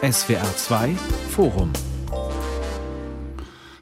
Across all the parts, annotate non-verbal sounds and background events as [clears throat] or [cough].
SWR 2 Forum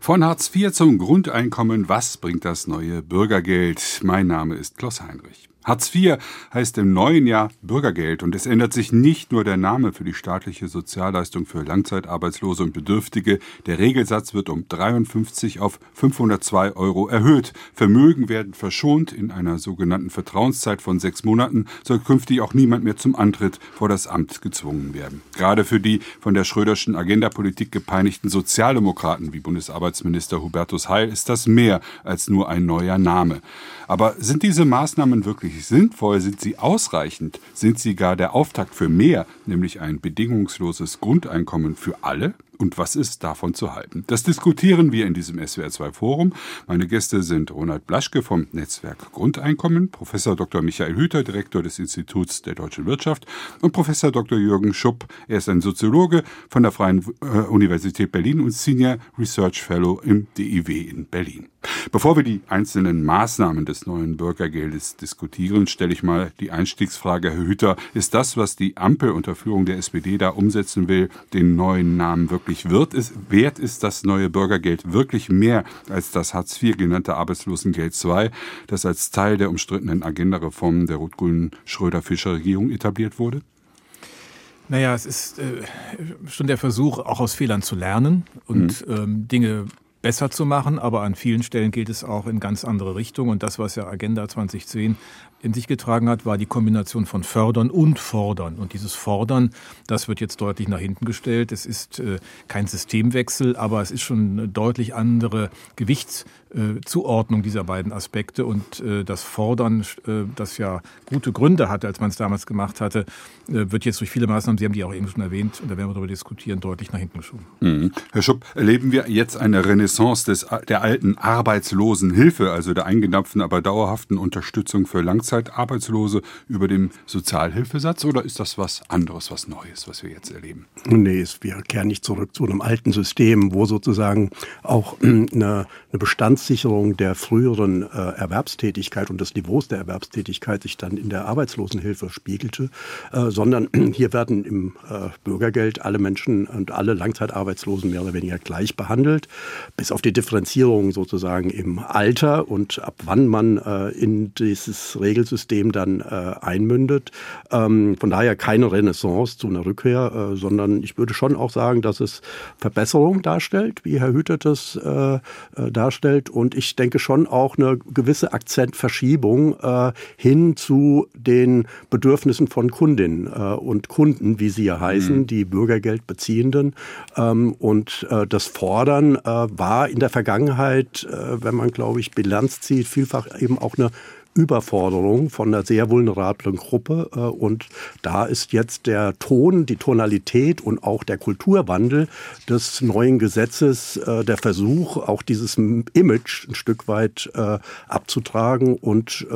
von Hartz IV zum Grundeinkommen, was bringt das neue Bürgergeld? Mein Name ist Klaus Heinrich. Hartz IV heißt im neuen Jahr Bürgergeld und es ändert sich nicht nur der Name für die staatliche Sozialleistung für Langzeitarbeitslose und Bedürftige. Der Regelsatz wird um 53 auf 502 Euro erhöht. Vermögen werden verschont. In einer sogenannten Vertrauenszeit von sechs Monaten soll künftig auch niemand mehr zum Antritt vor das Amt gezwungen werden. Gerade für die von der Schröderschen Agendapolitik gepeinigten Sozialdemokraten wie Bundesarbeitsminister Hubertus Heil ist das mehr als nur ein neuer Name. Aber sind diese Maßnahmen wirklich wirklich sinnvoll? Sind sie ausreichend? Sind sie gar der Auftakt für mehr, nämlich ein bedingungsloses Grundeinkommen für alle? Und was ist davon zu halten? Das diskutieren wir in diesem SWR2 Forum. Meine Gäste sind Ronald Blaschke vom Netzwerk Grundeinkommen, Professor Dr. Michael Hüter, Direktor des Instituts der deutschen Wirtschaft und Professor Dr. Jürgen Schupp. Er ist ein Soziologe von der Freien äh, Universität Berlin und Senior Research Fellow im DIW in Berlin. Bevor wir die einzelnen Maßnahmen des neuen Bürgergeldes diskutieren, stelle ich mal die Einstiegsfrage, Herr Hüter, ist das, was die Ampel unter Führung der SPD da umsetzen will, den neuen Namen wirklich wirklich wird, ist, wert ist das neue Bürgergeld wirklich mehr als das Hartz IV genannte Arbeitslosengeld II, das als Teil der umstrittenen Agenda-Reformen der rot-grünen Schröder-Fischer-Regierung etabliert wurde? Naja, es ist äh, schon der Versuch, auch aus Fehlern zu lernen und mhm. ähm, Dinge besser zu machen, aber an vielen Stellen geht es auch in ganz andere Richtungen. Und das, was ja Agenda 2010 in sich getragen hat, war die Kombination von Fördern und Fordern. Und dieses Fordern, das wird jetzt deutlich nach hinten gestellt. Es ist äh, kein Systemwechsel, aber es ist schon eine deutlich andere Gewichtszuordnung äh, dieser beiden Aspekte. Und äh, das Fordern, äh, das ja gute Gründe hatte, als man es damals gemacht hatte, äh, wird jetzt durch viele Maßnahmen, Sie haben die auch eben schon erwähnt, und da werden wir darüber diskutieren, deutlich nach hinten geschoben. Mhm. Herr Schupp, erleben wir jetzt eine Renaissance des, der alten Arbeitslosenhilfe, also der eingedampften, aber dauerhaften Unterstützung für Langzeit Langzeitarbeitslose über dem Sozialhilfesatz oder ist das was anderes, was Neues, was wir jetzt erleben? Nee, wir kehren nicht zurück zu einem alten System, wo sozusagen auch eine, eine Bestandssicherung der früheren äh, Erwerbstätigkeit und des Niveaus der Erwerbstätigkeit sich dann in der Arbeitslosenhilfe spiegelte, äh, sondern [clears throat] hier werden im äh, Bürgergeld alle Menschen und alle Langzeitarbeitslosen mehr oder weniger gleich behandelt, bis auf die Differenzierung sozusagen im Alter und ab wann man äh, in dieses Regel Regelsystem dann äh, einmündet. Ähm, von daher keine Renaissance zu einer Rückkehr, äh, sondern ich würde schon auch sagen, dass es Verbesserung darstellt, wie Herr Hüter das äh, äh, darstellt. Und ich denke schon auch eine gewisse Akzentverschiebung äh, hin zu den Bedürfnissen von Kundinnen äh, und Kunden, wie sie ja heißen, mhm. die Bürgergeldbeziehenden. Ähm, und das Fordern war in der Vergangenheit, wenn man, glaube ich, Bilanz zieht, vielfach eben auch eine Überforderung von einer sehr vulnerablen Gruppe. Äh, und da ist jetzt der Ton, die Tonalität und auch der Kulturwandel des neuen Gesetzes äh, der Versuch, auch dieses Image ein Stück weit äh, abzutragen und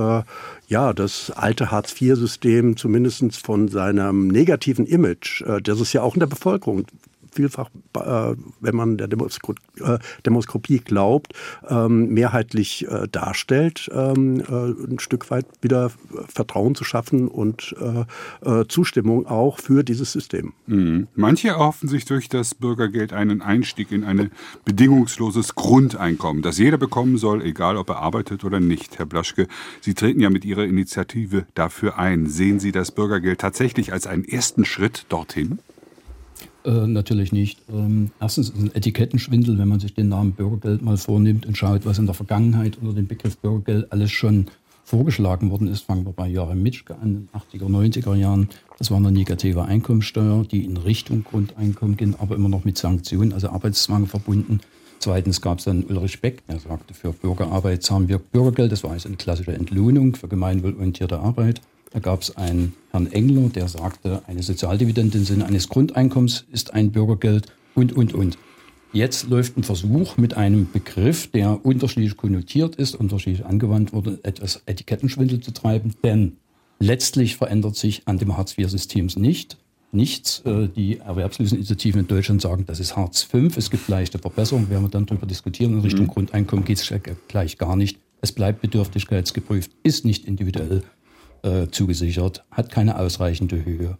ja, das alte Hartz-IV-System zumindest von seinem negativen Image, das es ja auch in der Bevölkerung vielfach, äh, wenn man der Demoskop äh, Demoskopie glaubt, ähm, mehrheitlich äh, darstellt, ähm, äh, ein Stück weit wieder Vertrauen zu schaffen und äh, äh, Zustimmung auch für dieses System. Mhm. Manche erhoffen sich durch das Bürgergeld einen Einstieg in ein bedingungsloses Grundeinkommen, das jeder bekommen soll, egal ob er arbeitet oder nicht. Herr Blaschke, Sie treten ja mit Ihrer Initiative dafür ein. Sehen Sie das Bürgergeld tatsächlich als einen ersten Schritt dorthin? Äh, natürlich nicht. Ähm, erstens ist es ein Etikettenschwindel, wenn man sich den Namen Bürgergeld mal vornimmt und schaut, was in der Vergangenheit unter dem Begriff Bürgergeld alles schon vorgeschlagen worden ist. Fangen wir bei Joachim Mitschke an, in den 80er, 90er Jahren. Das war eine negative Einkommensteuer, die in Richtung Grundeinkommen ging, aber immer noch mit Sanktionen, also Arbeitszwang verbunden. Zweitens gab es dann Ulrich Beck, der sagte, für Bürgerarbeit zahlen wir Bürgergeld. Das war also eine klassische Entlohnung für gemeinwohlorientierte Arbeit. Da gab es einen Herrn Engler, der sagte, eine Sozialdividende im Sinne eines Grundeinkommens ist ein Bürgergeld und, und, und. Jetzt läuft ein Versuch mit einem Begriff, der unterschiedlich konnotiert ist, unterschiedlich angewandt wurde, etwas Etikettenschwindel zu treiben, denn letztlich verändert sich an dem Hartz-IV-System nicht. Nichts. Äh, die Erwerbsloseninitiativen in Deutschland sagen, das ist Hartz V. Es gibt leichte Verbesserungen, werden wir dann darüber diskutieren. In Richtung mhm. Grundeinkommen geht es gleich gar nicht. Es bleibt bedürftigkeitsgeprüft, ist nicht individuell äh, zugesichert, hat keine ausreichende Höhe.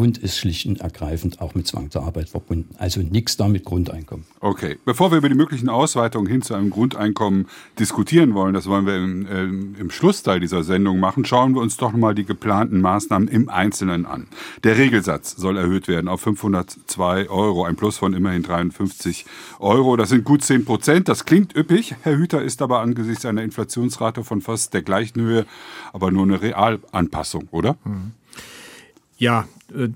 Und ist schlicht und ergreifend auch mit Zwang zur Arbeit verbunden. Also nichts da mit Grundeinkommen. Okay, bevor wir über die möglichen Ausweitungen hin zu einem Grundeinkommen diskutieren wollen, das wollen wir im, äh, im Schlussteil dieser Sendung machen, schauen wir uns doch mal die geplanten Maßnahmen im Einzelnen an. Der Regelsatz soll erhöht werden auf 502 Euro, ein Plus von immerhin 53 Euro. Das sind gut 10 Prozent. Das klingt üppig. Herr Hüter ist aber angesichts einer Inflationsrate von fast der gleichen Höhe, aber nur eine Realanpassung, oder? Mhm. Ja,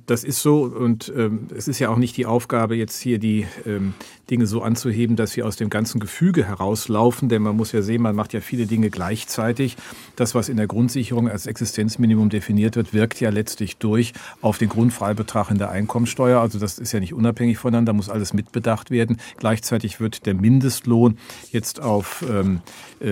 das ist so und ähm, es ist ja auch nicht die Aufgabe, jetzt hier die ähm, Dinge so anzuheben, dass sie aus dem ganzen Gefüge herauslaufen, denn man muss ja sehen, man macht ja viele Dinge gleichzeitig. Das, was in der Grundsicherung als Existenzminimum definiert wird, wirkt ja letztlich durch auf den Grundfreibetrag in der Einkommensteuer. Also das ist ja nicht unabhängig voneinander, muss alles mitbedacht werden. Gleichzeitig wird der Mindestlohn jetzt auf ähm,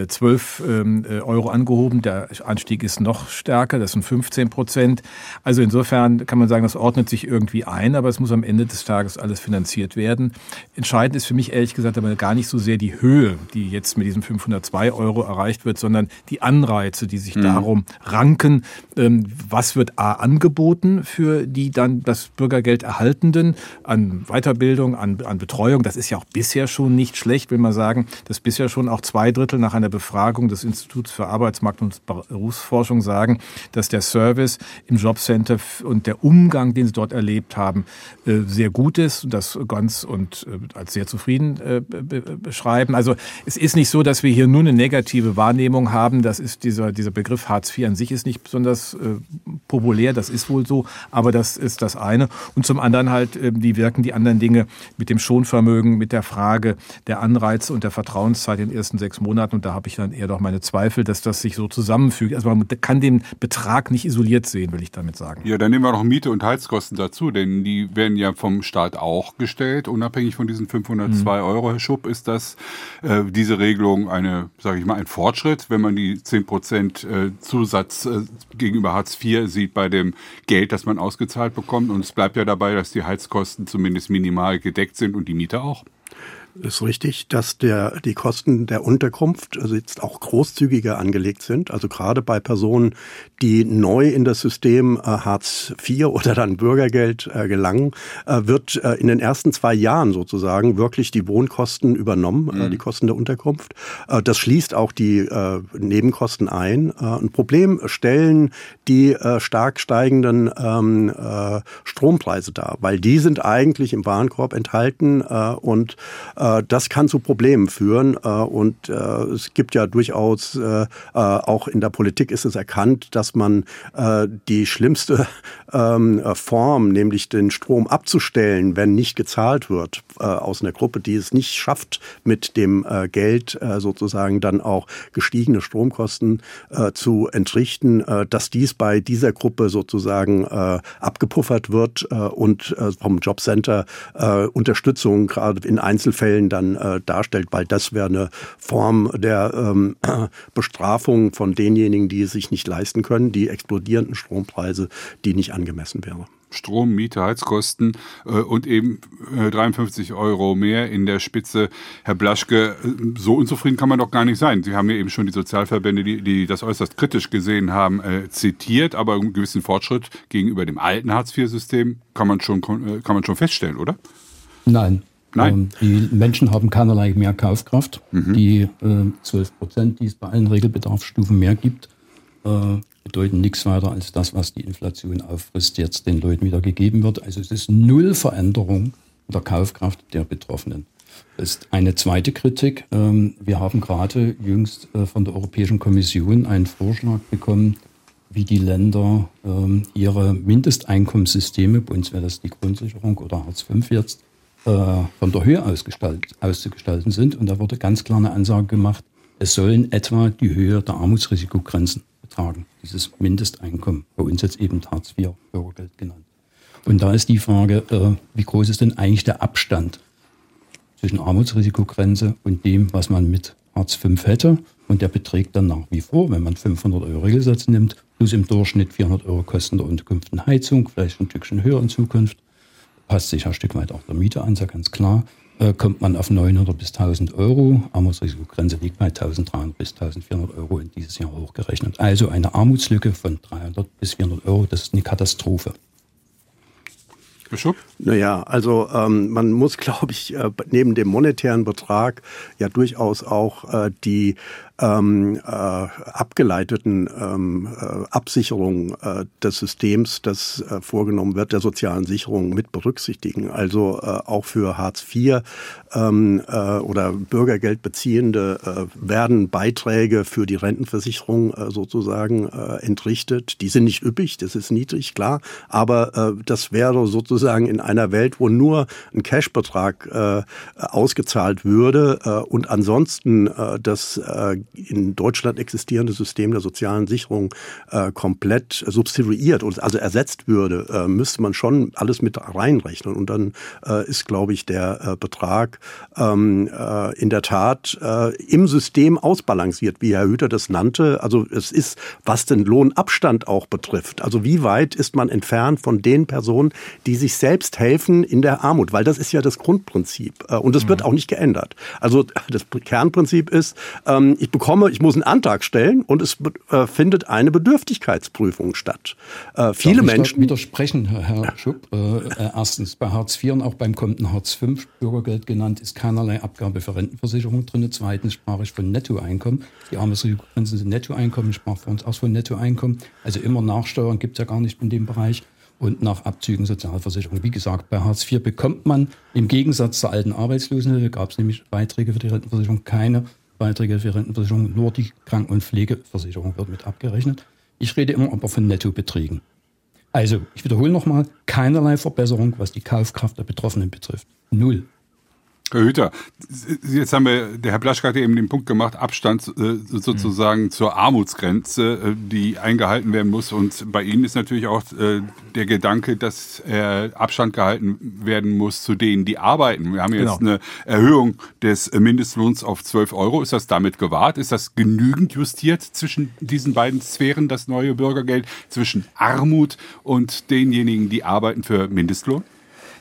12 ähm, äh, Euro angehoben. Der Anstieg ist noch stärker, das sind 15 Prozent. Also insofern kann man sagen, das ordnet sich irgendwie ein, aber es muss am Ende des Tages alles finanziert werden. Entscheidend ist für mich ehrlich gesagt aber gar nicht so sehr die Höhe, die jetzt mit diesen 502 Euro erreicht wird, sondern die Anreize, die sich mhm. darum ranken. Ähm, was wird A angeboten für die dann das Bürgergeld erhaltenden an Weiterbildung, an, an Betreuung? Das ist ja auch bisher schon nicht schlecht, will man sagen, dass bisher schon auch zwei Drittel nach einer Befragung des Instituts für Arbeitsmarkt und Berufsforschung sagen, dass der Service im Jobcenter und der Umgang Umgang, den sie dort erlebt haben, äh, sehr gut ist und das ganz und äh, als sehr zufrieden äh, beschreiben. Also es ist nicht so, dass wir hier nur eine negative Wahrnehmung haben. Das ist dieser, dieser Begriff Hartz IV an sich ist nicht besonders populär. Das ist wohl so. Aber das ist das eine. Und zum anderen halt, die wirken die anderen Dinge mit dem Schonvermögen, mit der Frage der Anreize und der Vertrauenszeit in den ersten sechs Monaten. Und da habe ich dann eher doch meine Zweifel, dass das sich so zusammenfügt. Also man kann den Betrag nicht isoliert sehen, will ich damit sagen. Ja, dann nehmen wir noch Miete und Heizkosten dazu, denn die werden ja vom Staat auch gestellt, unabhängig von diesen 502 mhm. Euro. Herr Schupp, ist das äh, diese Regelung eine, sage ich mal, ein Fortschritt, wenn man die 10 Prozent äh, Zusatz äh, gegenüber Hartz IV sieht bei dem Geld, das man ausgezahlt bekommt? Und es bleibt ja dabei, dass die Heizkosten zumindest minimal gedeckt sind und die Miete auch ist richtig, dass der, die Kosten der Unterkunft also jetzt auch großzügiger angelegt sind. Also gerade bei Personen, die neu in das System äh, Hartz IV oder dann Bürgergeld äh, gelangen, äh, wird äh, in den ersten zwei Jahren sozusagen wirklich die Wohnkosten übernommen, äh, mhm. die Kosten der Unterkunft. Äh, das schließt auch die Nebenkosten ein. Ein Problem stellen die stark steigenden ähm, äh, Strompreise dar, weil die sind eigentlich im Warenkorb enthalten und das kann zu Problemen führen. Äh, und äh, es gibt ja durchaus, auch in der Politik ist es erkannt, dass man die schlimmste [laughs] ähm, Form, nämlich den Strom abzustellen, wenn nicht gezahlt wird, aus einer Gruppe, die es nicht schafft, mit dem Geld sozusagen dann auch gestiegene Stromkosten zu entrichten, dass dies bei dieser Gruppe sozusagen abgepuffert wird und vom Jobcenter Unterstützung gerade in Einzelfällen Fällen dann äh, darstellt, weil das wäre eine Form der ähm, [clears throat] Bestrafung von denjenigen, die es sich nicht leisten können, die explodierenden Strompreise, die nicht angemessen wäre. Strom, Miete, Heizkosten äh, und eben äh, 53 Euro mehr in der Spitze. Herr Blaschke, äh, so unzufrieden kann man doch gar nicht sein. Sie haben ja eben schon die Sozialverbände, die, die das äußerst kritisch gesehen haben, äh, zitiert, aber einen gewissen Fortschritt gegenüber dem alten Hartz-IV-System kann man schon äh, kann man schon feststellen, oder? Nein, Nein. Ähm, die Menschen haben keinerlei mehr Kaufkraft. Mhm. Die äh, 12 Prozent, die es bei allen Regelbedarfsstufen mehr gibt, äh, bedeuten nichts weiter als das, was die Inflation auffrisst, jetzt den Leuten wieder gegeben wird. Also es ist null Veränderung der Kaufkraft der Betroffenen. Das ist eine zweite Kritik. Ähm, wir haben gerade jüngst äh, von der Europäischen Kommission einen Vorschlag bekommen, wie die Länder ähm, ihre Mindesteinkommenssysteme, bei uns wäre das die Grundsicherung oder Hartz V jetzt, von der Höhe auszugestalten sind. Und da wurde ganz klar eine Ansage gemacht, es sollen etwa die Höhe der Armutsrisikogrenzen betragen, dieses Mindesteinkommen, bei uns jetzt eben Hartz IV, Bürgergeld genannt. Und da ist die Frage, äh, wie groß ist denn eigentlich der Abstand zwischen Armutsrisikogrenze und dem, was man mit Hartz V hätte? Und der beträgt dann nach wie vor, wenn man 500 Euro Regelsatz nimmt, plus im Durchschnitt 400 Euro Kosten der Unterkunft Heizung, vielleicht ein Stückchen höher in Zukunft, passt sich ein Stück weit auch der Miete an, ist ja ganz klar, äh, kommt man auf 900 bis 1000 Euro. Armutsrisikogrenze liegt bei 1300 bis 1400 Euro in dieses Jahr hochgerechnet. Also eine Armutslücke von 300 bis 400 Euro, das ist eine Katastrophe. Schupp? Naja, also ähm, man muss, [laughs] glaube ich, äh, neben dem monetären Betrag ja durchaus auch äh, die ähm, äh, abgeleiteten ähm, äh, Absicherung äh, des Systems, das äh, vorgenommen wird, der sozialen Sicherung mit berücksichtigen. Also äh, auch für Hartz IV ähm, äh, oder Bürgergeldbeziehende äh, werden Beiträge für die Rentenversicherung äh, sozusagen äh, entrichtet. Die sind nicht üppig, das ist niedrig, klar, aber äh, das wäre sozusagen in einer Welt, wo nur ein Cashbetrag äh, ausgezahlt würde äh, und ansonsten äh, das äh, in Deutschland existierende System der sozialen Sicherung äh, komplett substituiert und also ersetzt würde, äh, müsste man schon alles mit reinrechnen. Und dann äh, ist, glaube ich, der äh, Betrag ähm, äh, in der Tat äh, im System ausbalanciert, wie Herr Hüter das nannte. Also es ist, was den Lohnabstand auch betrifft. Also wie weit ist man entfernt von den Personen, die sich selbst helfen in der Armut? Weil das ist ja das Grundprinzip. Und das wird mhm. auch nicht geändert. Also das Kernprinzip ist, ähm, ich bekomme, ich muss einen Antrag stellen und es äh, findet eine Bedürftigkeitsprüfung statt. Äh, viele Menschen. Widersprechen, Herr Schupp. Äh, äh, erstens, bei Hartz IV und auch beim kommenden Hartz V Bürgergeld genannt, ist keinerlei Abgabe für Rentenversicherung drin. Zweitens sprach ich von Nettoeinkommen. Die arme Grenzen sind Nettoeinkommen, ich sprach für uns auch von Nettoeinkommen. Also immer Nachsteuern gibt es ja gar nicht in dem Bereich und nach Abzügen Sozialversicherung. Wie gesagt, bei Hartz IV bekommt man im Gegensatz zur alten Arbeitslosenhilfe, gab es nämlich Beiträge für die Rentenversicherung, keine Beiträge für Rentenversicherung, nur die Kranken- und Pflegeversicherung wird mit abgerechnet. Ich rede immer aber von Nettobeträgen. Also, ich wiederhole nochmal, keinerlei Verbesserung, was die Kaufkraft der Betroffenen betrifft. Null. Herr Hüter, jetzt haben wir, der Herr Blaschke hat eben den Punkt gemacht, Abstand äh, sozusagen mhm. zur Armutsgrenze, äh, die eingehalten werden muss. Und bei Ihnen ist natürlich auch äh, der Gedanke, dass Abstand gehalten werden muss zu denen, die arbeiten. Wir haben jetzt genau. eine Erhöhung des Mindestlohns auf 12 Euro. Ist das damit gewahrt? Ist das genügend justiert zwischen diesen beiden Sphären, das neue Bürgergeld, zwischen Armut und denjenigen, die arbeiten für Mindestlohn?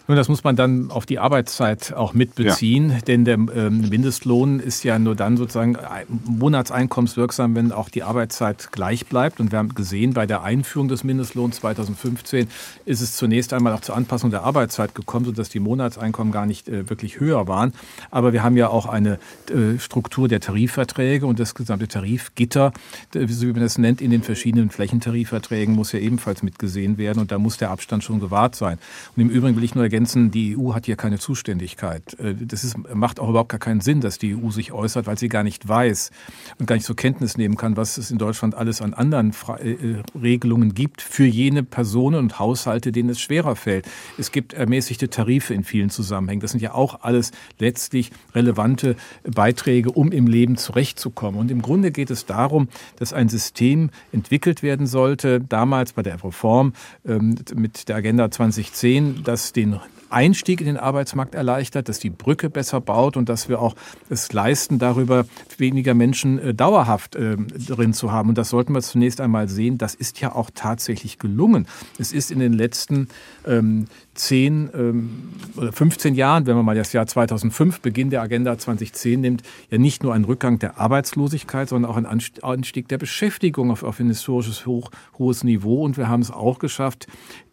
Nun, das muss man dann auf die Arbeitszeit auch mitbeziehen, ja. denn der ähm, Mindestlohn ist ja nur dann sozusagen monatseinkommenswirksam, wenn auch die Arbeitszeit gleich bleibt. Und wir haben gesehen, bei der Einführung des Mindestlohns 2015 ist es zunächst einmal auch zur Anpassung der Arbeitszeit gekommen, sodass die Monatseinkommen gar nicht äh, wirklich höher waren. Aber wir haben ja auch eine äh, Struktur der Tarifverträge und das gesamte Tarifgitter, so wie man das nennt, in den verschiedenen Flächentarifverträgen muss ja ebenfalls mitgesehen werden und da muss der Abstand schon gewahrt sein. Und im Übrigen will ich nur ergänzen, die EU hat hier keine Zuständigkeit. Äh, das ist, macht auch überhaupt gar keinen Sinn, dass die EU sich äußert, weil sie gar nicht weiß und gar nicht zur Kenntnis nehmen kann, was es in Deutschland alles an anderen äh, äh, Regelungen gibt für jene Personen und Haushalte, denen es schwerer fällt. Es gibt ermäßigte Tarife in vielen Zusammenhängen. Das sind ja auch alles letztlich relevante Beiträge, um im Leben zurechtzukommen. Und im Grunde geht es darum, dass ein System entwickelt werden sollte, damals bei der Reform ähm, mit der Agenda 2010, das den Einstieg in den Arbeitsmarkt erleichtert, dass die Brücke besser baut und dass wir auch es leisten, darüber weniger Menschen äh, dauerhaft äh, drin zu haben. Und das sollten wir zunächst einmal sehen. Das ist ja auch tatsächlich gelungen. Es ist in den letzten ähm, 10 ähm, oder 15 Jahren, wenn man mal das Jahr 2005, Beginn der Agenda 2010 nimmt, ja nicht nur ein Rückgang der Arbeitslosigkeit, sondern auch ein Anstieg der Beschäftigung auf, auf ein historisches hoch, hohes Niveau. Und wir haben es auch geschafft,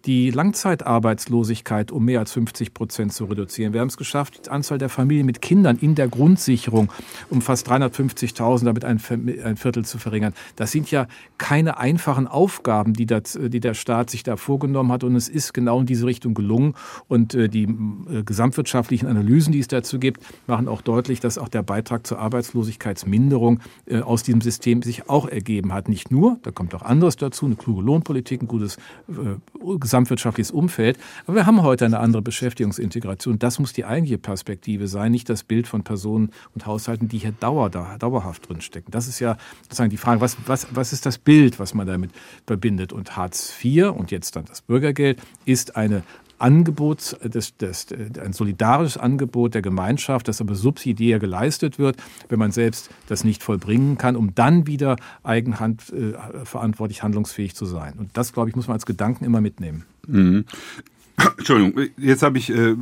die Langzeitarbeitslosigkeit um mehr als 50 Prozent zu reduzieren. Wir haben es geschafft, die Anzahl der Familien mit Kindern in der Grundsicherung um fast 350.000, damit ein, Viertel zu verringern. Das sind ja keine einfachen Aufgaben, die, das, die der Staat sich da vorgenommen hat. Und es ist genau in diese Richtung gelungen. Und äh, die äh, gesamtwirtschaftlichen Analysen, die es dazu gibt, machen auch deutlich, dass auch der Beitrag zur Arbeitslosigkeitsminderung äh, aus diesem System sich auch ergeben hat. Nicht nur, da kommt auch anderes dazu, eine kluge Lohnpolitik, ein gutes gesamtwirtschaftliches Umfeld. Aber wir haben heute eine andere Beschäftigungsintegration. Das muss die eigentliche Perspektive sein, nicht das Bild von Personen und Haushalten, die hier dauer, dauerhaft drinstecken. Das ist ja sozusagen die Frage, was, was, was ist das Bild, was man damit verbindet? Und Hartz IV und jetzt dann das Bürgergeld ist eine Angebot, das, das, ein solidarisches Angebot der Gemeinschaft, das aber subsidiär geleistet wird, wenn man selbst das nicht vollbringen kann, um dann wieder eigenhand äh, handlungsfähig zu sein. Und das, glaube ich, muss man als Gedanken immer mitnehmen. Mhm. Entschuldigung, jetzt habe ich äh, äh,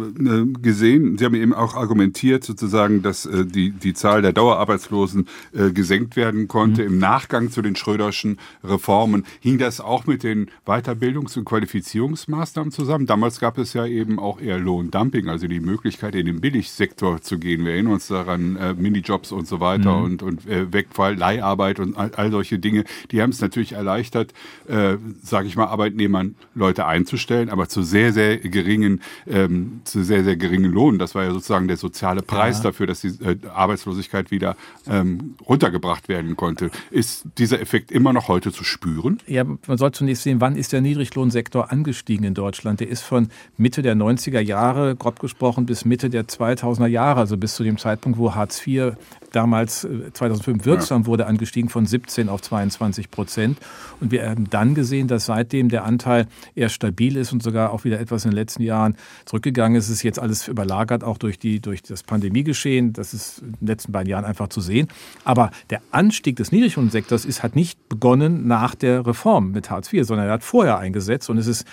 gesehen, Sie haben eben auch argumentiert, sozusagen, dass äh, die, die Zahl der Dauerarbeitslosen äh, gesenkt werden konnte mhm. im Nachgang zu den Schröderschen Reformen. Hing das auch mit den Weiterbildungs- und Qualifizierungsmaßnahmen zusammen? Damals gab es ja eben auch eher Lohndumping, also die Möglichkeit, in den Billigsektor zu gehen. Wir erinnern uns daran, äh, Minijobs und so weiter mhm. und, und äh, Wegfall, Leiharbeit und all, all solche Dinge. Die haben es natürlich erleichtert, äh, sage ich mal, Arbeitnehmern Leute einzustellen, aber zu sehr, sehr sehr geringen, ähm, zu sehr, sehr geringen Lohn. Das war ja sozusagen der soziale Preis ja. dafür, dass die äh, Arbeitslosigkeit wieder ähm, runtergebracht werden konnte. Ist dieser Effekt immer noch heute zu spüren? Ja, man soll zunächst sehen, wann ist der Niedriglohnsektor angestiegen in Deutschland? Der ist von Mitte der 90er Jahre, grob gesprochen, bis Mitte der 2000er Jahre, also bis zu dem Zeitpunkt, wo Hartz IV damals 2005 äh, wirksam ja. wurde, angestiegen von 17 auf 22 Prozent. Und wir haben dann gesehen, dass seitdem der Anteil eher stabil ist und sogar auch wieder etwas in den letzten Jahren zurückgegangen ist. Es ist jetzt alles überlagert, auch durch, die, durch das Pandemiegeschehen. Das ist in den letzten beiden Jahren einfach zu sehen. Aber der Anstieg des Niedriglohnsektors ist, hat nicht begonnen nach der Reform mit Hartz IV, sondern er hat vorher eingesetzt. Und es ist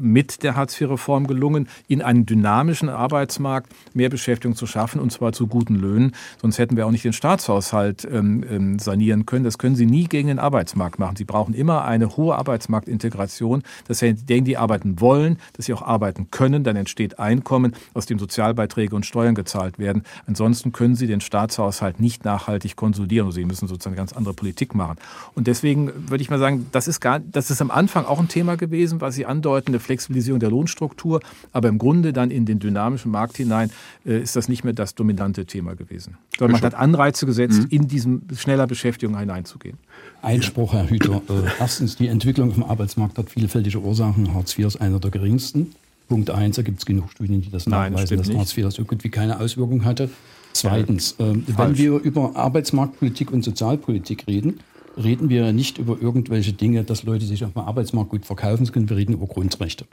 mit der Hartz IV-Reform gelungen, in einem dynamischen Arbeitsmarkt mehr Beschäftigung zu schaffen, und zwar zu guten Löhnen. Sonst hätten wir auch nicht den Staatshaushalt ähm, ähm, sanieren können. Das können Sie nie gegen den Arbeitsmarkt machen. Sie brauchen immer eine hohe Arbeitsmarktintegration, dass denen die arbeiten wollen, dass sie auch arbeiten können. Dann entsteht Einkommen, aus dem Sozialbeiträge und Steuern gezahlt werden. Ansonsten können Sie den Staatshaushalt nicht nachhaltig konsolidieren. Also sie müssen sozusagen ganz andere Politik machen. Und deswegen würde ich mal sagen, das ist, gar, das ist am Anfang auch ein Thema gewesen, was Sie andeuten, eine Flexibilisierung der Lohnstruktur. Aber im Grunde dann in den dynamischen Markt hinein äh, ist das nicht mehr das dominante Thema gewesen. Sondern man hat Anreize gesetzt, mhm. in diesem schneller Beschäftigung hineinzugehen. Einspruch, Herr Hüter. [clears throat] Äh, erstens, die Entwicklung vom Arbeitsmarkt hat vielfältige Ursachen. Hartz IV ist einer der geringsten. Punkt eins, da gibt es genug Studien, die das Nein, nachweisen, dass Hartz IV so gut wie keine Auswirkung hatte. Zweitens, äh, wenn wir über Arbeitsmarktpolitik und Sozialpolitik reden, reden wir nicht über irgendwelche Dinge, dass Leute sich auf dem Arbeitsmarkt gut verkaufen können. Wir reden über Grundrechte.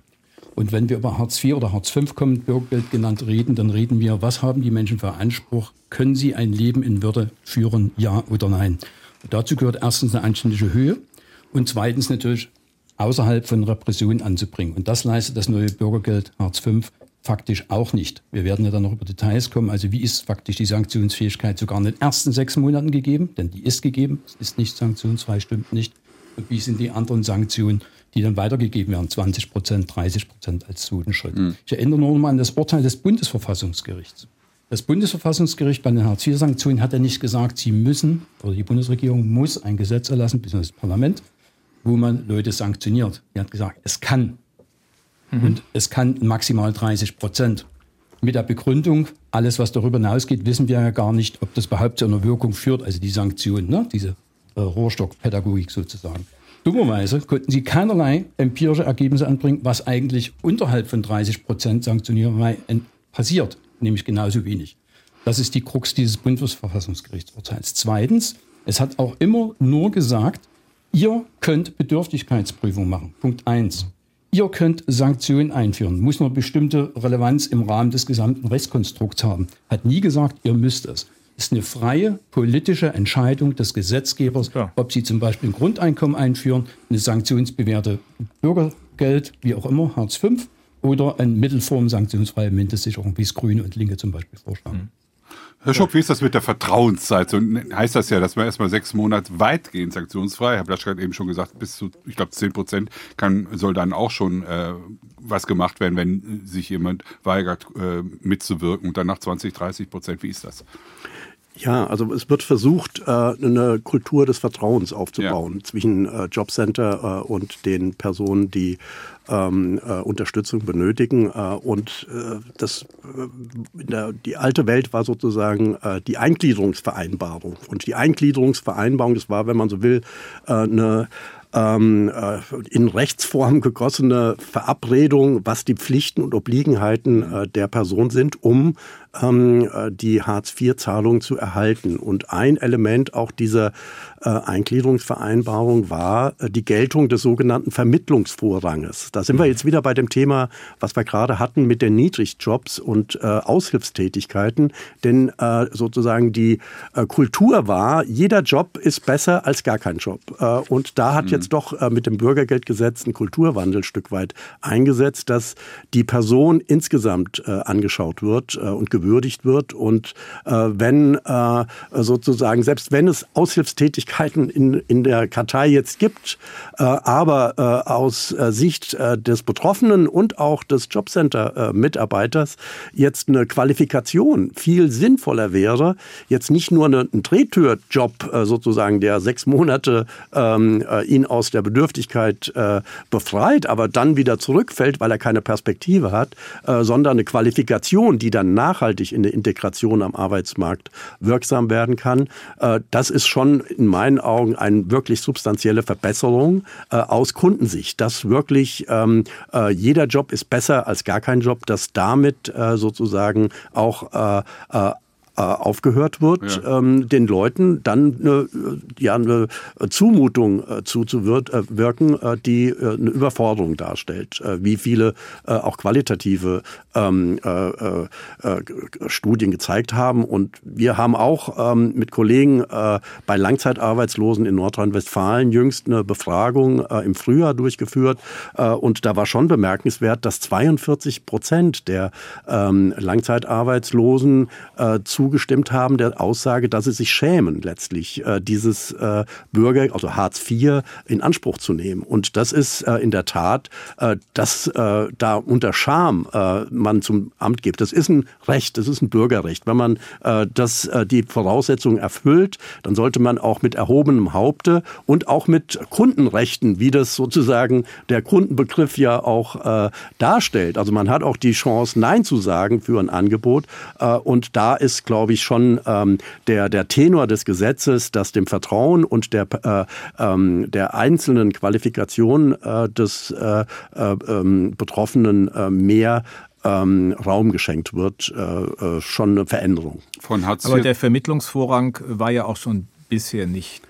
Und wenn wir über Hartz IV oder Hartz V kommen, Bürgergeld genannt, reden, dann reden wir, was haben die Menschen für Anspruch? Können sie ein Leben in Würde führen, ja oder nein? Und dazu gehört erstens eine anständige Höhe und zweitens natürlich außerhalb von Repression anzubringen. Und das leistet das neue Bürgergeld Hartz V faktisch auch nicht. Wir werden ja dann noch über Details kommen. Also wie ist faktisch die Sanktionsfähigkeit sogar in den ersten sechs Monaten gegeben? Denn die ist gegeben. Es ist nicht sanktionsfrei, stimmt nicht. Und wie sind die anderen Sanktionen, die dann weitergegeben werden? 20 Prozent, 30 Prozent als Schritt. Mhm. Ich erinnere nur noch mal an das Urteil des Bundesverfassungsgerichts. Das Bundesverfassungsgericht bei den Hartz-IV-Sanktionen hat ja nicht gesagt, sie müssen, oder die Bundesregierung muss ein Gesetz erlassen, bzw. das Parlament, wo man Leute sanktioniert. Die hat gesagt, es kann. Mhm. Und es kann maximal 30 Prozent. Mit der Begründung, alles, was darüber hinausgeht, wissen wir ja gar nicht, ob das überhaupt zu einer Wirkung führt, also die Sanktionen, ne? diese äh, Rohrstockpädagogik sozusagen. Dummerweise konnten sie keinerlei empirische Ergebnisse anbringen, was eigentlich unterhalb von 30 Prozent Sanktionierung passiert, nämlich genauso wenig. Das ist die Krux dieses Bundesverfassungsgerichtsurteils. Zweitens, es hat auch immer nur gesagt, ihr könnt Bedürftigkeitsprüfung machen. Punkt eins. Ihr könnt Sanktionen einführen, muss eine bestimmte Relevanz im Rahmen des gesamten Rechtskonstrukts haben. Hat nie gesagt, ihr müsst es ist eine freie politische Entscheidung des Gesetzgebers, ob sie zum Beispiel ein Grundeinkommen einführen, eine sanktionsbewährte Bürgergeld, wie auch immer, Hartz V, oder eine Mittelform sanktionsfreie Mindestsicherung, wie es Grüne und Linke zum Beispiel vorschlagen. Mhm. Herr Schuck, wie ist das mit der Vertrauenszeit? So heißt das ja, dass man erstmal sechs Monate weitgehend sanktionsfrei, Herr Blaschke hat eben schon gesagt, bis zu, ich glaube, zehn Prozent kann, soll dann auch schon äh, was gemacht werden, wenn sich jemand weigert, äh, mitzuwirken und dann nach 20, 30 Prozent. Wie ist das? Ja, also es wird versucht, äh, eine Kultur des Vertrauens aufzubauen ja. zwischen äh, Jobcenter äh, und den Personen, die ähm, Unterstützung benötigen. und das, der, die alte Welt war sozusagen die Eingliederungsvereinbarung. Und die Eingliederungsvereinbarung, das war, wenn man so will, eine ähm, äh, in Rechtsform gegossene Verabredung, was die Pflichten und Obliegenheiten der Person sind, um ähm, äh, die Hartz-IV-Zahlung zu erhalten. Und ein Element auch dieser äh, Eingliederungsvereinbarung war äh, die Geltung des sogenannten Vermittlungsvorranges. Da sind wir jetzt wieder bei dem Thema, was wir gerade hatten mit den Niedrigjobs und äh, Aushilfstätigkeiten. Denn äh, sozusagen die äh, Kultur war, jeder Job ist besser als gar kein Job. Und da hat mhm. jetzt doch äh, mit dem Bürgergeldgesetz ein Kulturwandel Stück weit eingesetzt, dass die Person insgesamt angeschaut wird und gewürdigt wird. Und äh, wenn äh, sozusagen, selbst wenn es Aushilfstätigkeiten in, in der Kartei jetzt gibt, äh, aber äh, aus äh, Sicht äh, des Betroffenen und auch des Jobcenter-Mitarbeiters jetzt eine Qualifikation viel sinnvoller wäre, jetzt nicht nur eine, ein Drehtürjob äh, sozusagen, der sechs Monate ähm, äh, ihn aus der Bedürftigkeit äh, befreit, aber dann wieder zurückfällt, weil er keine Perspektive hat, äh, sondern eine Qualifikation, die dann nachhaltig in der Integration am Arbeitsmarkt wirksam werden kann. Äh, das ist schon in meinen Augen eine wirklich substanzielle Verbesserung äh, aus Kundensicht, dass wirklich ähm, äh, jeder Job ist besser als gar kein Job, dass damit sozusagen auch aufgehört wird, ja. ähm, den Leuten dann eine, ja, eine Zumutung äh, zuzuwirken, äh, die äh, eine Überforderung darstellt. Äh, wie viele äh, auch qualitative ähm, äh, äh, Studien gezeigt haben. Und wir haben auch ähm, mit Kollegen äh, bei Langzeitarbeitslosen in Nordrhein-Westfalen jüngst eine Befragung äh, im Frühjahr durchgeführt. Äh, und da war schon bemerkenswert, dass 42 Prozent der ähm, Langzeitarbeitslosen äh, zu zugestimmt haben der Aussage, dass sie sich schämen, letztlich äh, dieses äh, Bürger, also Hartz IV, in Anspruch zu nehmen. Und das ist äh, in der Tat, äh, dass äh, da unter Scham äh, man zum Amt gibt. Das ist ein Recht, das ist ein Bürgerrecht. Wenn man das, die Voraussetzungen erfüllt, dann sollte man auch mit erhobenem Haupte und auch mit Kundenrechten, wie das sozusagen der Kundenbegriff ja auch darstellt. Also man hat auch die Chance, Nein zu sagen für ein Angebot. Und da ist, glaube glaube ich, schon ähm, der, der Tenor des Gesetzes, dass dem Vertrauen und der, äh, ähm, der einzelnen Qualifikation äh, des äh, äh ähm, Betroffenen äh, mehr ähm, Raum geschenkt wird, äh, schon eine Veränderung. Von Aber der Vermittlungsvorrang war ja auch schon bisher nicht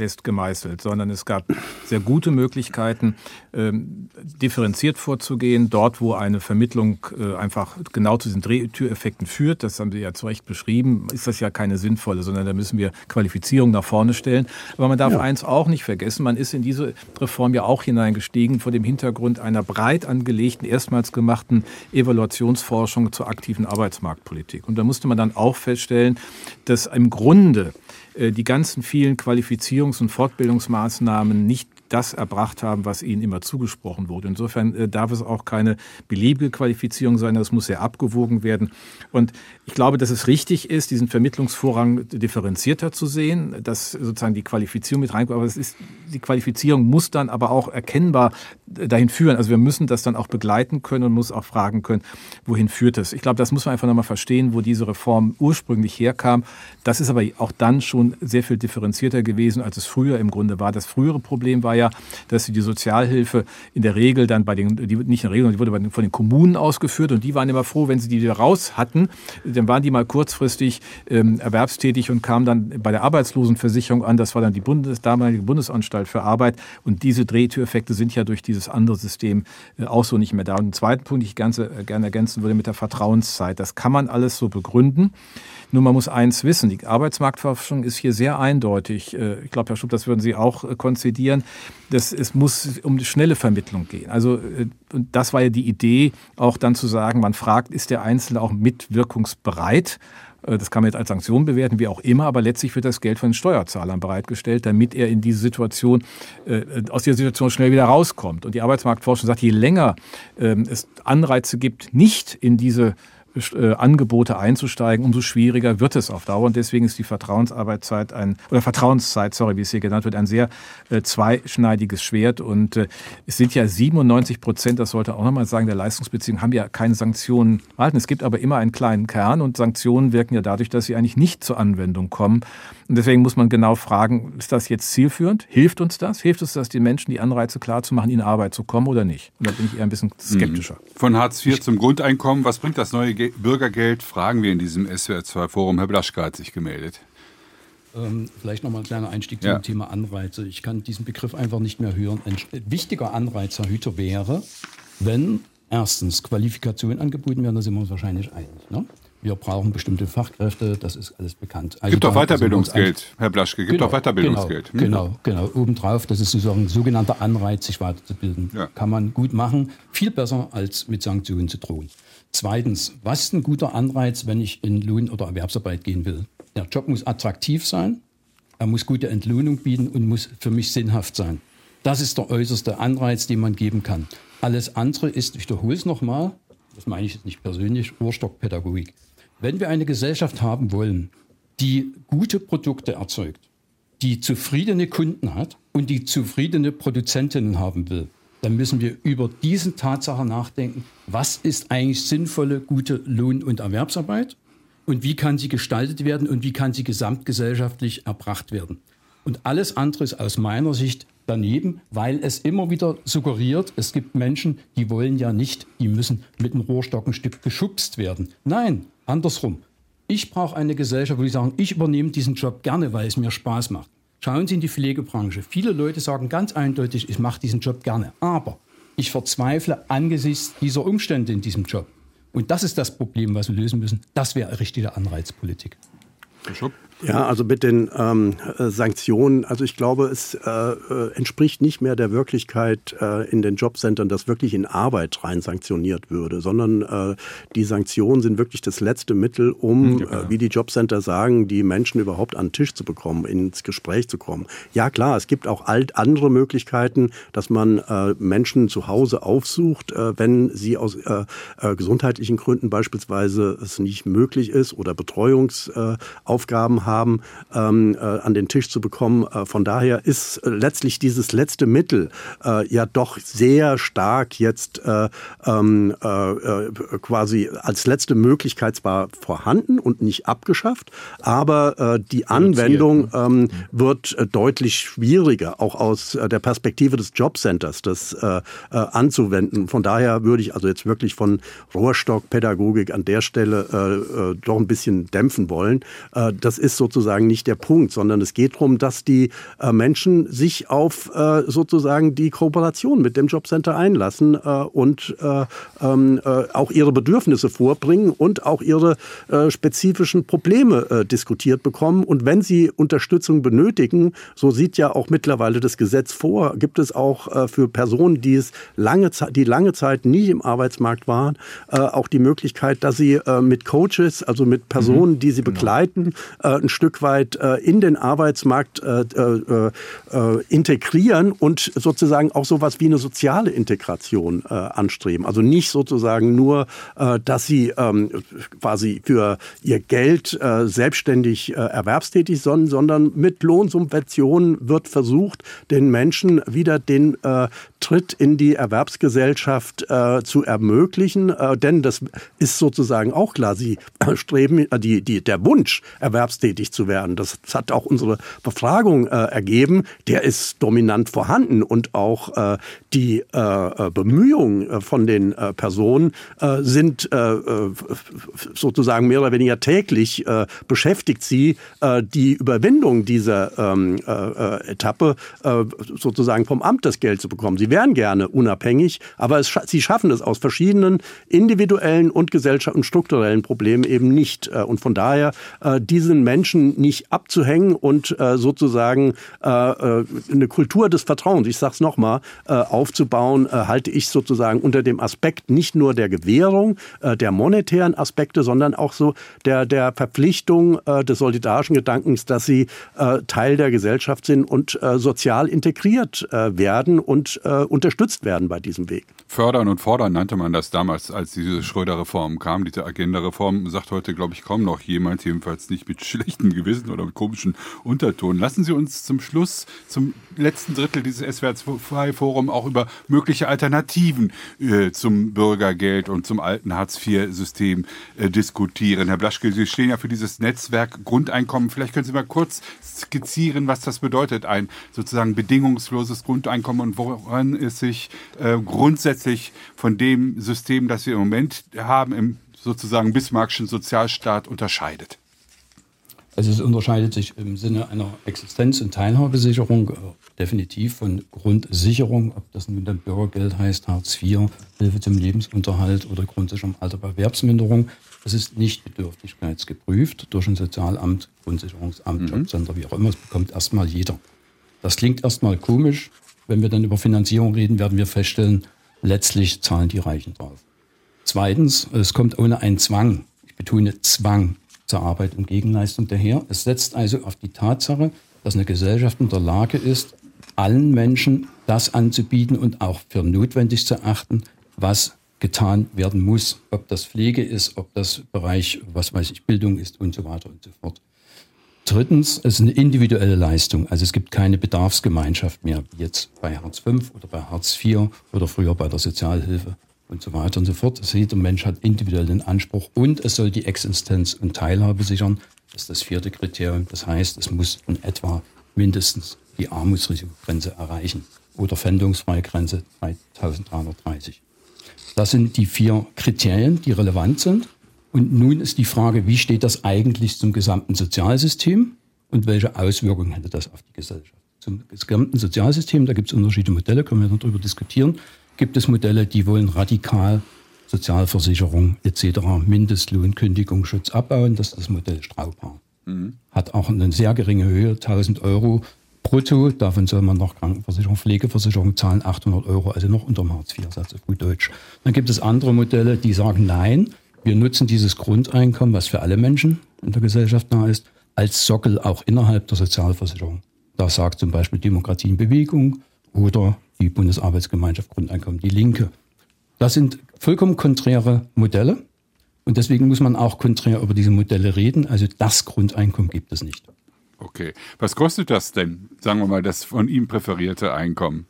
fest gemeißelt, sondern es gab sehr gute Möglichkeiten, ähm, differenziert vorzugehen. Dort, wo eine Vermittlung äh, einfach genau zu diesen Drehtüreffekten führt, das haben Sie ja zu Recht beschrieben, ist das ja keine sinnvolle, sondern da müssen wir Qualifizierung nach vorne stellen. Aber man darf ja. eins auch nicht vergessen, man ist in diese Reform ja auch hineingestiegen vor dem Hintergrund einer breit angelegten, erstmals gemachten Evaluationsforschung zur aktiven Arbeitsmarktpolitik. Und da musste man dann auch feststellen, dass im Grunde die ganzen vielen Qualifizierungs- und Fortbildungsmaßnahmen nicht das erbracht haben, was ihnen immer zugesprochen wurde. Insofern äh, darf es auch keine beliebige Qualifizierung sein, das muss sehr abgewogen werden. Und ich glaube, dass es richtig ist, diesen Vermittlungsvorrang differenzierter zu sehen, dass sozusagen die Qualifizierung mit reinkommt. Aber es ist, die Qualifizierung muss dann aber auch erkennbar dahin führen. Also wir müssen das dann auch begleiten können und muss auch fragen können, wohin führt es. Ich glaube, das muss man einfach nochmal verstehen, wo diese Reform ursprünglich herkam. Das ist aber auch dann schon sehr viel differenzierter gewesen, als es früher im Grunde war. Das frühere Problem war ja, dass die Sozialhilfe in der Regel dann bei den, die, nicht in der Regel, die wurde von den Kommunen ausgeführt und die waren immer froh, wenn sie die raus hatten. Dann waren die mal kurzfristig ähm, erwerbstätig und kamen dann bei der Arbeitslosenversicherung an. Das war dann die Bundes, damalige Bundesanstalt für Arbeit. Und diese Drehtüreffekte sind ja durch dieses andere System äh, auch so nicht mehr da. Und den zweiten Punkt, den ich ganz, äh, gerne ergänzen würde, mit der Vertrauenszeit. Das kann man alles so begründen. Nur man muss eins wissen, die Arbeitsmarktforschung ist hier sehr eindeutig. Äh, ich glaube, Herr Schub, das würden Sie auch äh, konzidieren. Das, es muss um die schnelle Vermittlung gehen. Also, äh, das war ja die Idee, auch dann zu sagen, man fragt, ist der Einzelne auch mitwirkungsbereit? Das kann man jetzt als Sanktion bewerten, wie auch immer, aber letztlich wird das Geld von den Steuerzahlern bereitgestellt, damit er in diese Situation, aus dieser Situation schnell wieder rauskommt. Und die Arbeitsmarktforschung sagt, je länger äh, es Anreize gibt, nicht in diese äh, Angebote einzusteigen, umso schwieriger wird es auf Dauer. Und deswegen ist die Vertrauensarbeitszeit ein, oder Vertrauenszeit, sorry, wie es hier genannt wird, ein sehr äh, zweischneidiges Schwert. Und äh, es sind ja 97 Prozent, das sollte auch nochmal sagen, der Leistungsbeziehungen haben ja keine Sanktionen erhalten. Es gibt aber immer einen kleinen Kern und Sanktionen wirken ja dadurch, dass sie eigentlich nicht zur Anwendung kommen. Und deswegen muss man genau fragen, ist das jetzt zielführend? Hilft uns das? Hilft uns das, den Menschen die Anreize klarzumachen, in Arbeit zu kommen oder nicht? Und da bin ich eher ein bisschen skeptischer. Von Hartz IV zum Grundeinkommen, was bringt das neue Bürgergeld? Fragen wir in diesem SWR2-Forum. Herr Blaschka hat sich gemeldet. Ähm, vielleicht nochmal ein kleiner Einstieg zum ja. Thema Anreize. Ich kann diesen Begriff einfach nicht mehr hören. Ein wichtiger Anreiz, Herr Hüter, wäre, wenn erstens Qualifikationen angeboten werden, da sind wir uns wahrscheinlich einig. Ne? Wir brauchen bestimmte Fachkräfte, das ist alles bekannt. Also gibt auch Weiterbildungsgeld, Herr Blaschke, gibt genau, auch Weiterbildungsgeld. Genau, hm? genau, genau. Obendrauf, das ist sozusagen ein sogenannter Anreiz, sich weiterzubilden. Ja. Kann man gut machen, viel besser als mit Sanktionen zu drohen. Zweitens, was ist ein guter Anreiz, wenn ich in Lohn- oder Erwerbsarbeit gehen will? Der Job muss attraktiv sein, er muss gute Entlohnung bieten und muss für mich sinnhaft sein. Das ist der äußerste Anreiz, den man geben kann. Alles andere ist, ich wiederhole es nochmal, das meine ich jetzt nicht persönlich, Urstockpädagogik. Wenn wir eine Gesellschaft haben wollen, die gute Produkte erzeugt, die zufriedene Kunden hat und die zufriedene Produzentinnen haben will, dann müssen wir über diese Tatsache nachdenken, was ist eigentlich sinnvolle, gute Lohn- und Erwerbsarbeit und wie kann sie gestaltet werden und wie kann sie gesamtgesellschaftlich erbracht werden. Und alles andere ist aus meiner Sicht daneben, weil es immer wieder suggeriert, es gibt Menschen, die wollen ja nicht, die müssen mit einem Rohrstock ein Stück geschubst werden. Nein, andersrum. Ich brauche eine Gesellschaft, wo ich sagen, ich übernehme diesen Job gerne, weil es mir Spaß macht. Schauen Sie in die Pflegebranche. Viele Leute sagen ganz eindeutig, ich mache diesen Job gerne. Aber ich verzweifle angesichts dieser Umstände in diesem Job. Und das ist das Problem, was wir lösen müssen. Das wäre richtige Anreizpolitik. Herr Schupp. Ja, also mit den ähm, äh, Sanktionen, also ich glaube, es äh, äh, entspricht nicht mehr der Wirklichkeit äh, in den Jobcentern, dass wirklich in Arbeit rein sanktioniert würde, sondern äh, die Sanktionen sind wirklich das letzte Mittel, um, ja, äh, wie die Jobcenter sagen, die Menschen überhaupt an den Tisch zu bekommen, ins Gespräch zu kommen. Ja klar, es gibt auch alt andere Möglichkeiten, dass man äh, Menschen zu Hause aufsucht, äh, wenn sie aus äh, gesundheitlichen Gründen beispielsweise es nicht möglich ist oder Betreuungsaufgaben äh, haben haben, ähm, äh, an den Tisch zu bekommen. Äh, von daher ist äh, letztlich dieses letzte Mittel äh, ja doch sehr stark jetzt äh, ähm, äh, quasi als letzte Möglichkeit zwar vorhanden und nicht abgeschafft, aber die Anwendung ne? ähm, wird deutlich schwieriger, auch aus der Perspektive des Jobcenters, das anzuwenden. Von daher würde ich also jetzt wirklich von Rohrstockpädagogik an der Stelle doch ein bisschen dämpfen wollen. das ist sozusagen nicht der Punkt, sondern es geht darum, dass die äh, Menschen sich auf äh, sozusagen die Kooperation mit dem Jobcenter einlassen äh, und äh, ähm, äh, auch ihre Bedürfnisse vorbringen und auch ihre spezifischen Probleme diskutiert bekommen. Und wenn sie Unterstützung benötigen, so sieht ja auch mittlerweile das Gesetz vor, gibt es auch für Personen, die es lange Zeit, die lange Zeit nie im Arbeitsmarkt waren, auch die Möglichkeit, dass sie mit Coaches, also mit Personen, die sie genau. begleiten, ein Stück weit äh, in den Arbeitsmarkt äh, äh, äh, integrieren und sozusagen auch sowas wie eine soziale Integration äh, anstreben. Also nicht sozusagen nur, äh, dass sie ähm, quasi für ihr Geld selbstständig erwerbstätig sind, sondern mit Lohnsubventionen wird versucht, den Menschen wieder den Tritt in die Erwerbsgesellschaft zu ermöglichen. Denn das ist sozusagen auch klar. Sie [clears throat] streben die, die, der Wunsch, erwerbstätig zu werden. Das, hat auch unsere Befragung äh, ergeben. Der ist dominant vorhanden und auch äh, die äh, äh Bemühungen äh, von den äh, Personen äh, sind äh, sozusagen mehr oder weniger täglich äh, beschäftigt sie äh, die Überwindung dieser ähm, äh, Etappe äh, sozusagen vom Amt das Geld zu bekommen. Sie wären gerne unabhängig, aber es, sie schaffen es aus verschiedenen individuellen und gesellschaftlichen und strukturellen Problemen eben nicht. Und von daher äh, diesen Menschen nicht abzuhängen und äh, sozusagen äh, äh eine Kultur des Vertrauens, ich sage es nochmal, äh, aufzubauen, äh, halte ich sozusagen unter dem Aspekt nicht nur der Gewährung, äh, der monetären Aspekte, sondern auch so der, der Verpflichtung äh, des solidarischen Gedankens, dass sie äh, Teil der Gesellschaft sind und äh, sozial integriert äh, werden und äh, unterstützt werden bei diesem Weg. Fördern und fordern nannte man das damals, als diese Schröder-Reform kam, diese Agenda-Reform, sagt heute, glaube ich, kaum noch jemand, jedenfalls nicht mit schlechtem Gewissen oder mit komischen Unterton. Lassen Sie uns zum Schluss, zum letzten Drittel dieses SWR2-Forum auch über mögliche Alternativen äh, zum Bürgergeld und zum alten Hartz-IV-System äh, diskutieren. Herr Blaschke, Sie stehen ja für dieses Netzwerk Grundeinkommen. Vielleicht können Sie mal kurz skizzieren, was das bedeutet, ein sozusagen bedingungsloses Grundeinkommen und woran es sich äh, grundsätzlich von dem System, das wir im Moment haben, im sozusagen Bismarckschen Sozialstaat unterscheidet. Also es unterscheidet sich im Sinne einer Existenz- und Teilhabesicherung äh, definitiv von Grundsicherung, ob das nun dann Bürgergeld heißt, Hartz IV, Hilfe zum Lebensunterhalt oder Grundsicherung Alter bei Erwerbsminderung. Das ist nicht bedürftigkeitsgeprüft durch ein Sozialamt, Grundsicherungsamt, mhm. Jobcenter, wie auch immer. Es bekommt erstmal jeder. Das klingt erstmal komisch. Wenn wir dann über Finanzierung reden, werden wir feststellen, letztlich zahlen die Reichen drauf. Zweitens, es kommt ohne einen Zwang, ich betone Zwang zur Arbeit und Gegenleistung daher. Es setzt also auf die Tatsache, dass eine Gesellschaft in der Lage ist, allen Menschen das anzubieten und auch für notwendig zu achten, was getan werden muss, ob das Pflege ist, ob das Bereich, was weiß ich, Bildung ist und so weiter und so fort. Drittens, es ist eine individuelle Leistung. Also es gibt keine Bedarfsgemeinschaft mehr, wie jetzt bei Hartz V oder bei Hartz IV oder früher bei der Sozialhilfe und so weiter und so fort. Also jeder Mensch hat individuellen Anspruch und es soll die Existenz und Teilhabe sichern. Das ist das vierte Kriterium. Das heißt, es muss in etwa mindestens die Armutsrisikogrenze erreichen oder Pfändungsfreie Grenze 3330. Das sind die vier Kriterien, die relevant sind. Und nun ist die Frage, wie steht das eigentlich zum gesamten Sozialsystem und welche Auswirkungen hätte das auf die Gesellschaft? Zum gesamten Sozialsystem, da gibt es unterschiedliche Modelle, können wir darüber diskutieren. Gibt es Modelle, die wollen radikal Sozialversicherung etc., Mindestlohn, Kündigungsschutz abbauen. Das ist das Modell Straubhaar. Mhm. Hat auch eine sehr geringe Höhe, 1000 Euro brutto. Davon soll man noch Krankenversicherung, Pflegeversicherung zahlen, 800 Euro, also noch unter dem Hartz-IV-Satz auf gut Deutsch. Dann gibt es andere Modelle, die sagen, nein, wir nutzen dieses Grundeinkommen, was für alle Menschen in der Gesellschaft da ist, als Sockel auch innerhalb der Sozialversicherung. Da sagt zum Beispiel Demokratie in Bewegung oder die Bundesarbeitsgemeinschaft Grundeinkommen, die Linke. Das sind vollkommen konträre Modelle und deswegen muss man auch konträr über diese Modelle reden. Also das Grundeinkommen gibt es nicht. Okay. Was kostet das denn, sagen wir mal, das von ihm präferierte Einkommen?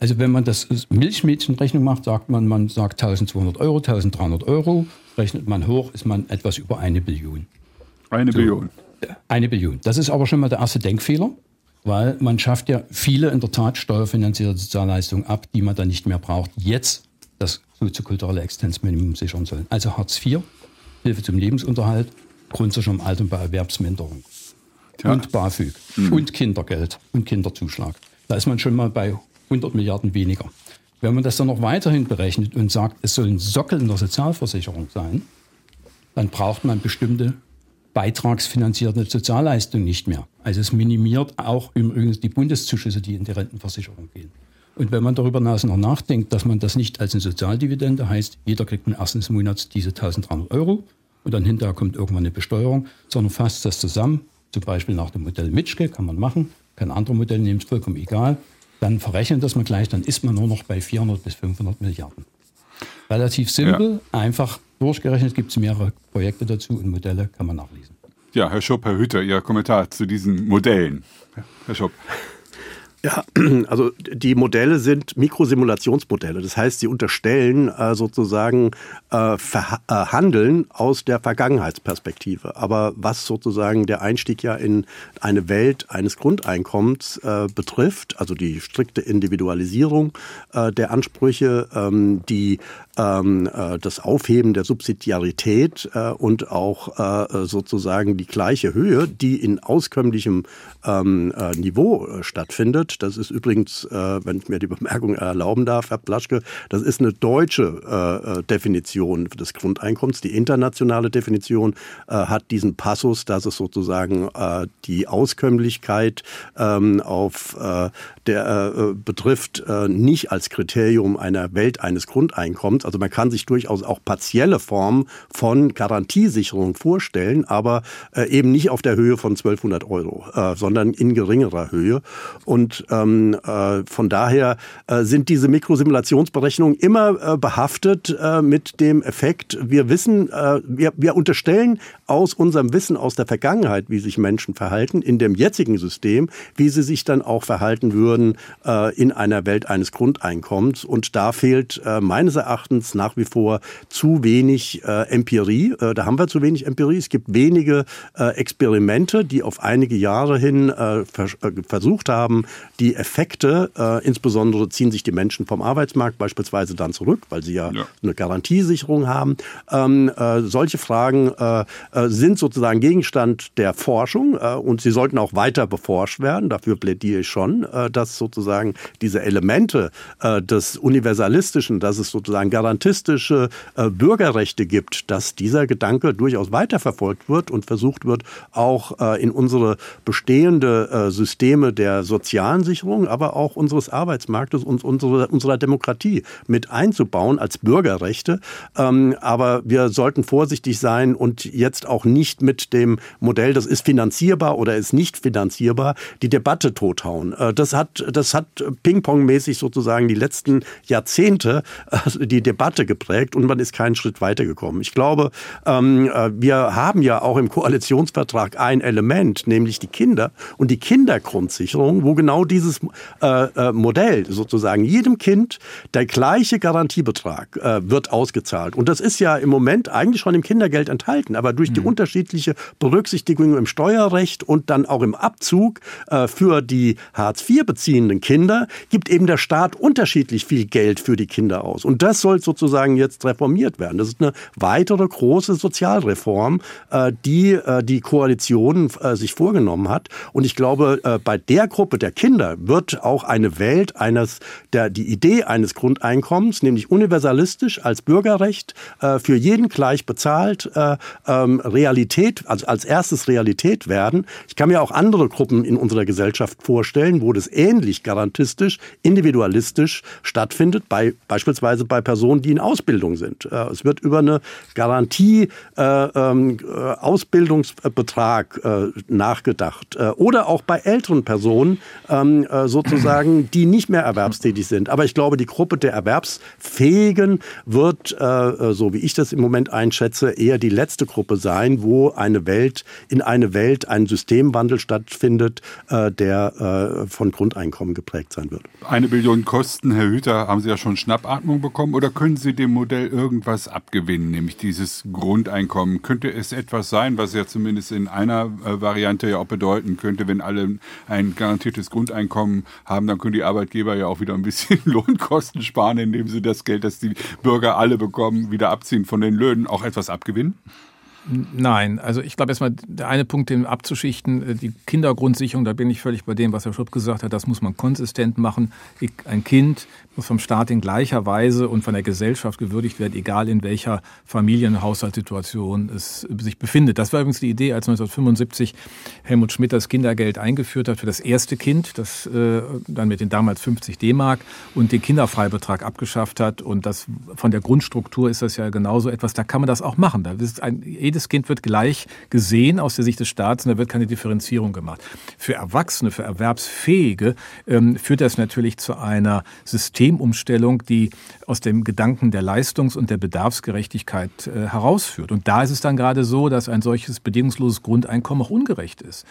Also wenn man das Milchmädchenrechnung macht, sagt man, man sagt 1200 Euro, 1300 Euro, rechnet man hoch, ist man etwas über eine Billion. Eine so, Billion. Eine Billion. Das ist aber schon mal der erste Denkfehler, weil man schafft ja viele in der Tat steuerfinanzierte Sozialleistungen ab, die man dann nicht mehr braucht, jetzt das soziokulturelle Existenzminimum sichern sollen. Also Hartz IV, Hilfe zum Lebensunterhalt, Grundsicherung im Alter und bei Erwerbsminderung. Ja. Und BAföG. Mhm. Und Kindergeld und Kinderzuschlag. Da ist man schon mal bei 100 Milliarden weniger. Wenn man das dann noch weiterhin berechnet und sagt, es soll ein Sockel in der Sozialversicherung sein, dann braucht man bestimmte beitragsfinanzierte Sozialleistungen nicht mehr. Also es minimiert auch übrigens die Bundeszuschüsse, die in die Rentenversicherung gehen. Und wenn man darüber noch nachdenkt, dass man das nicht als eine Sozialdividende heißt, jeder kriegt im ersten Monats diese 1300 Euro und dann hinterher kommt irgendwann eine Besteuerung, sondern fasst das zusammen, zum Beispiel nach dem Modell Mitschke, kann man machen, kein anderes Modell nehmen, ist vollkommen egal dann verrechnet das mal gleich, dann ist man nur noch bei 400 bis 500 Milliarden. Relativ simpel, ja. einfach durchgerechnet, gibt es mehrere Projekte dazu und Modelle kann man nachlesen. Ja, Herr Schopp, Herr Hütter, Ihr Kommentar zu diesen Modellen. Herr Schopp. Ja, [clears throat] also die Modelle sind Mikrosimulationsmodelle. Das heißt, sie unterstellen äh, sozusagen äh, Handeln aus der Vergangenheitsperspektive. Aber was sozusagen der Einstieg ja in eine Welt eines Grundeinkommens äh, betrifft, also die strikte Individualisierung äh, der Ansprüche, ähm, die ähm, äh, das Aufheben der Subsidiarität äh, und auch äh, sozusagen die gleiche Höhe, die in auskömmlichem ähm, äh, Niveau äh, stattfindet. Das ist übrigens, äh, wenn ich mir die Bemerkung erlauben darf, Herr Plaschke, das ist eine deutsche äh, äh Definition des Grundeinkommens. Die internationale Definition äh, hat diesen Passus, dass es sozusagen äh, die Auskömmlichkeit ähm, auf äh, der betrifft, nicht als Kriterium einer Welt eines Grundeinkommens, also man kann sich durchaus auch partielle Formen von Garantiesicherung vorstellen, aber eben nicht auf der Höhe von 1200 Euro, sondern in geringerer Höhe. Und ähm, äh, von daher äh, sind diese Mikrosimulationsberechnungen immer äh, behaftet äh, mit dem Effekt, wir wissen, äh, wir, wir unterstellen aus unserem Wissen aus der Vergangenheit, wie sich Menschen verhalten, in dem jetzigen System, wie sie sich dann auch verhalten würden äh, in einer Welt eines Grundeinkommens. Und da fehlt meines Erachtens nach wie vor zu wenig Empirie. Da haben wir zu wenig Empirie. Es gibt wenige Experimente, die auf einige Jahre hin vers versucht haben, die Effekte, äh, insbesondere ziehen sich die Menschen vom Arbeitsmarkt beispielsweise dann zurück, weil sie ja, ja. eine Garantiesicherung haben. Ähm, äh, solche Fragen äh, äh sind sozusagen Gegenstand der Forschung äh, und sie sollten auch weiter beforscht werden. Dafür plädiere ich schon, äh, dass sozusagen diese Elemente des Universalistischen, dass es sozusagen garantistische Bürgerrechte gibt, dass dieser Gedanke durchaus weiterverfolgt wird und versucht wird, auch in unsere bestehende Systeme der sozialen Sicherung, aber auch unseres Arbeitsmarktes und unsere, unserer Demokratie mit einzubauen als Bürgerrechte. Ähm, aber wir sollten vorsichtig sein und jetzt auch nicht mit dem Modell, das ist finanzierbar oder ist nicht finanzierbar, die Debatte tothauen. Äh, das hat, das hat Ping-Pong-mäßig sozusagen die letzten Jahrzehnte äh, die Debatte geprägt und man ist keinen Schritt weitergekommen. Ich glaube, ähm, äh, wir haben ja auch im Koalitionsvertrag ein Element, nämlich die Kinder und die Kindergrundsicherung, wo genau dieses Modell sozusagen jedem Kind der gleiche Garantiebetrag wird ausgezahlt. Und das ist ja im Moment eigentlich schon im Kindergeld enthalten, aber durch die mhm. unterschiedliche Berücksichtigung im Steuerrecht und dann auch im Abzug äh, für die Hartz IV beziehenden Kinder gibt eben der Staat unterschiedlich viel Geld für die Kinder aus. Und das soll sozusagen jetzt reformiert werden. Das ist eine weitere große Sozialreform, äh, die äh, die Koalition äh, sich vorgenommen hat. Und ich glaube, äh, bei der Gruppe der Kinder wird auch eine Welt eines, der, die Idee eines Grundeinkommens, nämlich universalistisch als Bürgerrecht, äh, für jeden gleich bezahlt, ähm, Realität, also als erstes Realität werden. Ich kann mir auch andere Gruppen in unserer Gesellschaft vorstellen, wo das ähnlich garantistisch, individualistisch stattfindet, bei, beispielsweise bei Personen, die in Ausbildung sind. Äh, es wird über eine Garantie äh, ähm, äh, Ausbildungsbetrag äh, nachgedacht. Äh, oder auch bei älteren Personen äh, sozusagen, die nicht mehr erwerbstätig sind. Aber ich glaube, die Gruppe der Erwerbsfähigen wird, so wie ich das im Moment einschätze, eher die letzte Gruppe sein, wo eine Welt, in eine Welt ein Systemwandel stattfindet, äh, der äh, von Grundeinkommen geprägt sein wird. Eine Billion Kosten, Herr Hüter, haben Sie ja schon Schnappatmung bekommen oder können Sie dem Modell irgendwas abgewinnen, nämlich dieses Grundeinkommen? Könnte es etwas sein, was ja zumindest in einer äh, Variante ja auch bedeuten könnte, wenn alle ein garantiertes Grundeinkommen haben, dann können die Arbeitgeber ja auch wieder ein bisschen [laughs] Lohnkosten sparen, indem sie das Geld, das die Bürger alle bekommen, wieder abziehen von den Löhnen, auch etwas abgewinnen? Nein, also ich glaube erstmal, der eine Punkt, den abzuschichten, äh, die Kindergrundsicherung, da bin ich völlig bei dem, was Herr Schrupp gesagt hat, das muss man konsistent machen. Ein Kind muss vom Staat in gleicher Weise und von der Gesellschaft gewürdigt werden, egal in welcher Familienhaushaltssituation es sich befindet. Das war übrigens die Idee, als 1975 Helmut Schmidt das Kindergeld eingeführt hat für das erste Kind, das äh, dann mit den damals 50 D-Mark und den Kinderfreibetrag abgeschafft hat. Und das von der Grundstruktur ist das ja genauso etwas, da kann man das auch machen. Da ist ein, jedes Kind wird gleich gesehen aus der Sicht des Staates und da wird keine Differenzierung gemacht. Für Erwachsene, für Erwerbsfähige ähm, führt das natürlich zu einer System Systemumstellung, die aus dem Gedanken der Leistungs- und der Bedarfsgerechtigkeit äh, herausführt. Und da ist es dann gerade so, dass ein solches bedingungsloses Grundeinkommen auch ungerecht ist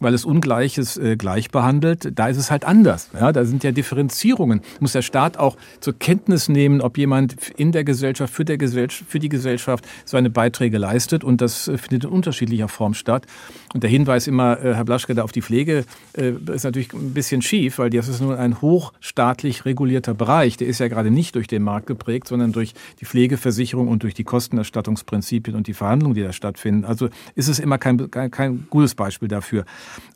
weil es Ungleiches äh, gleich behandelt. Da ist es halt anders. Ja, da sind ja Differenzierungen. Muss der Staat auch zur Kenntnis nehmen, ob jemand in der Gesellschaft, für, der Gesellschaft, für die Gesellschaft seine Beiträge leistet. Und das äh, findet in unterschiedlicher Form statt. Und der Hinweis immer, äh, Herr Blaschke, da auf die Pflege äh, ist natürlich ein bisschen schief, weil das ist nun ein hochstaatlich regulierter Bereich. Der ist ja gerade nicht durch den Markt geprägt, sondern durch die Pflegeversicherung und durch die Kostenerstattungsprinzipien und die Verhandlungen, die da stattfinden. Also ist es immer kein, kein, kein gutes Beispiel dafür.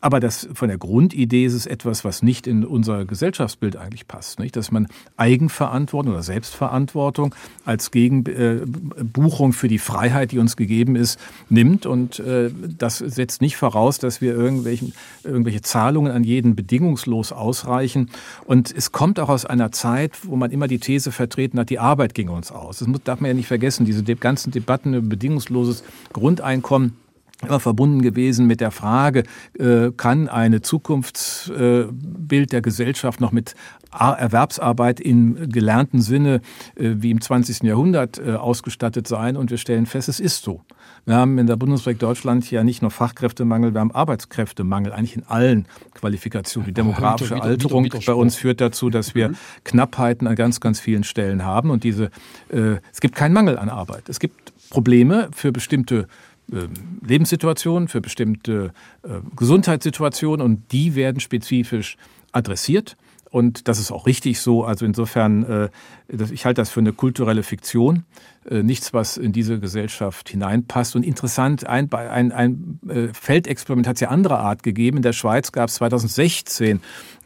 Aber das, von der Grundidee ist es etwas, was nicht in unser Gesellschaftsbild eigentlich passt. Nicht? Dass man Eigenverantwortung oder Selbstverantwortung als Gegenbuchung äh, für die Freiheit, die uns gegeben ist, nimmt. Und äh, das setzt nicht voraus, dass wir irgendwelchen, irgendwelche Zahlungen an jeden bedingungslos ausreichen. Und es kommt auch aus einer Zeit, wo man immer die These vertreten hat, die Arbeit ging uns aus. Das darf man ja nicht vergessen. Diese ganzen Debatten über bedingungsloses Grundeinkommen immer verbunden gewesen mit der Frage, äh, kann eine Zukunftsbild der Gesellschaft noch mit Erwerbsarbeit im gelernten Sinne äh, wie im 20. Jahrhundert äh, ausgestattet sein? Und wir stellen fest, es ist so. Wir haben in der Bundesrepublik Deutschland ja nicht nur Fachkräftemangel, wir haben Arbeitskräftemangel, eigentlich in allen Qualifikationen. Die demografische Alterung bei uns führt dazu, dass wir mhm. Knappheiten an ganz, ganz vielen Stellen haben. Und diese, es gibt keinen Mangel an Arbeit. Es gibt Probleme für bestimmte Lebenssituationen, für bestimmte äh, Gesundheitssituationen und die werden spezifisch adressiert. Und das ist auch richtig so. Also insofern, äh, ich halte das für eine kulturelle Fiktion. Äh, nichts, was in diese Gesellschaft hineinpasst. Und interessant, ein, ein, ein äh, Feldexperiment hat es ja anderer Art gegeben. In der Schweiz gab es 2016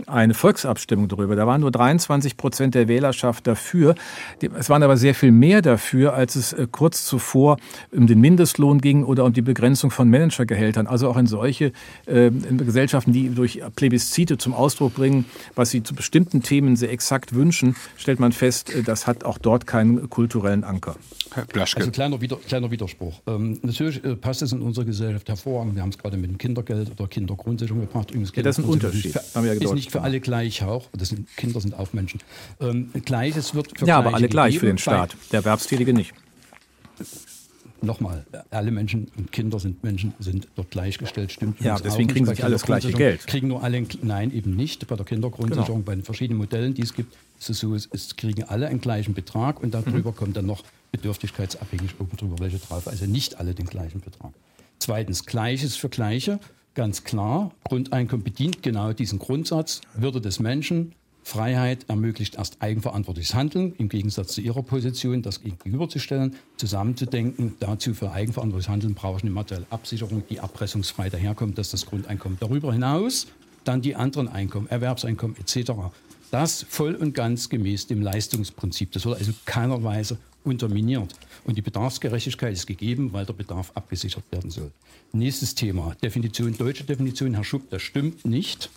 eine Volksabstimmung darüber. Da waren nur 23 Prozent der Wählerschaft dafür. Es waren aber sehr viel mehr dafür, als es äh, kurz zuvor um den Mindestlohn ging oder um die Begrenzung von Managergehältern. Also auch in solche in Gesellschaften, die durch Plebiszite zum Ausdruck bringen, was sie zu bestimmten Themen sehr exakt wünschen, stellt man fest, das hat auch dort keinen kulturellen Anker. Herr Blaschke. Also kleiner, Wider, kleiner Widerspruch. Ähm, natürlich äh, passt es in unserer Gesellschaft hervorragend. Wir haben es gerade mit dem Kindergeld oder Kindergrundsicherung gebracht. Übrigens, ja, das ist ein Unterschied. Ist, für, ist nicht für alle gleich auch. Das sind, Kinder sind auch Menschen. Ähm, Gleiches wird für Ja, aber alle gleich für den Staat. Der Erwerbstätige nicht. Nochmal, alle Menschen und Kinder sind Menschen, sind dort gleichgestellt, stimmt. Ja, deswegen kriegen sie nicht alles gleiche Geld. Kriegen nur alle, nein, eben nicht. Bei der Kindergrundsicherung, genau. bei den verschiedenen Modellen, die es gibt, ist es so, es, es kriegen alle einen gleichen Betrag und darüber mhm. kommt dann noch bedürftigkeitsabhängig oben drüber welche drauf. Also nicht alle den gleichen Betrag. Zweitens, Gleiches für Gleiche. Ganz klar, Grundeinkommen bedient genau diesen Grundsatz, Würde des Menschen, Freiheit ermöglicht erst eigenverantwortliches Handeln, im Gegensatz zu Ihrer Position, das gegenüberzustellen, zusammenzudenken. Dazu für eigenverantwortliches Handeln brauche ich eine materielle Absicherung, die erpressungsfrei daherkommt, dass das Grundeinkommen. Darüber hinaus dann die anderen Einkommen, Erwerbseinkommen etc. Das voll und ganz gemäß dem Leistungsprinzip. Das soll also keinerweise unterminiert. Und die Bedarfsgerechtigkeit ist gegeben, weil der Bedarf abgesichert werden soll. Nächstes Thema, Definition, deutsche Definition, Herr Schupp, das stimmt nicht.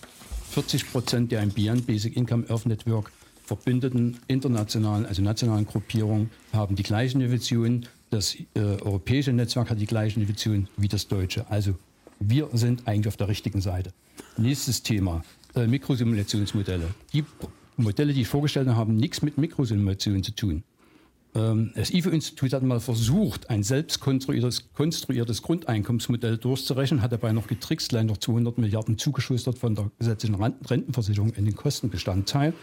40 Prozent der im BIAN Basic Income Earth Network verbündeten internationalen, also nationalen Gruppierungen haben die gleichen Definitionen. Das äh, europäische Netzwerk hat die gleichen Definitionen wie das deutsche. Also wir sind eigentlich auf der richtigen Seite. Nächstes Thema, äh, Mikrosimulationsmodelle. Die Modelle, die ich vorgestellt habe, haben nichts mit Mikrosimulationen zu tun. Ähm, das IFO-Institut hat mal versucht, ein selbst konstruiertes, Grundeinkommensmodell durchzurechnen, hat dabei noch getrickst, leider noch 200 Milliarden zugeschustert von der gesetzlichen Rentenversicherung in den Kostenbestandteil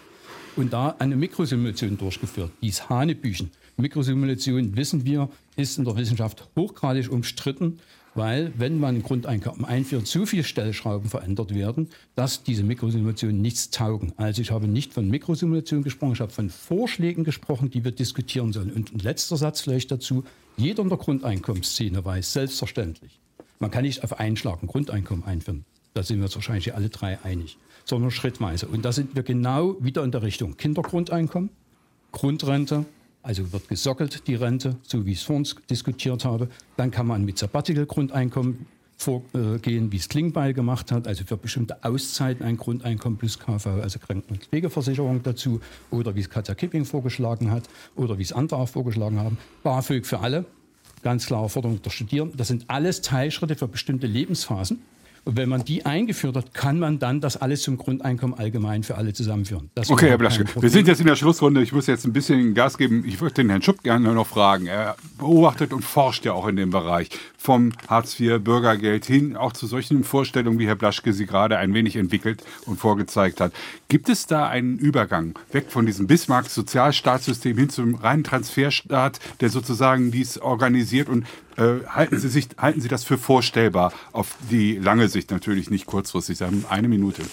und da eine Mikrosimulation durchgeführt. Dies Hanebüchen. Mikrosimulation, wissen wir, ist in der Wissenschaft hochgradig umstritten weil wenn man ein Grundeinkommen einführt, so viele Stellschrauben verändert werden, dass diese Mikrosimulationen nichts taugen. Also ich habe nicht von Mikrosimulationen gesprochen, ich habe von Vorschlägen gesprochen, die wir diskutieren sollen. Und ein letzter Satz vielleicht dazu. Jeder in der Grundeinkommensszene weiß selbstverständlich, man kann nicht auf einen Schlag ein Grundeinkommen einführen. Da sind wir uns wahrscheinlich alle drei einig, sondern schrittweise. Und da sind wir genau wieder in der Richtung Kindergrundeinkommen, Grundrente, also wird gesockelt die Rente, so wie ich es vorhin diskutiert habe. Dann kann man mit Sabbatical-Grundeinkommen vorgehen, wie es Klingbeil gemacht hat, also für bestimmte Auszeiten ein Grundeinkommen plus KV, also Kranken- und Pflegeversicherung dazu, oder wie es Katja Kipping vorgeschlagen hat, oder wie es andere auch vorgeschlagen haben. BAföG für alle, ganz klare Forderung der Studierenden. Das sind alles Teilschritte für bestimmte Lebensphasen. Und wenn man die eingeführt hat, kann man dann das alles zum Grundeinkommen allgemein für alle zusammenführen. Das okay, Herr Blaschke, wir sind jetzt in der Schlussrunde. Ich muss jetzt ein bisschen Gas geben. Ich würde den Herrn Schupp gerne noch fragen. Er beobachtet und forscht ja auch in dem Bereich vom Hartz IV Bürgergeld hin, auch zu solchen Vorstellungen, wie Herr Blaschke sie gerade ein wenig entwickelt und vorgezeigt hat. Gibt es da einen Übergang weg von diesem Bismarck-Sozialstaatssystem hin zum reinen Transferstaat, der sozusagen dies organisiert und äh, halten, Sie sich, halten Sie das für vorstellbar auf die lange Sicht natürlich, nicht kurzfristig? Sie haben eine Minute. [laughs]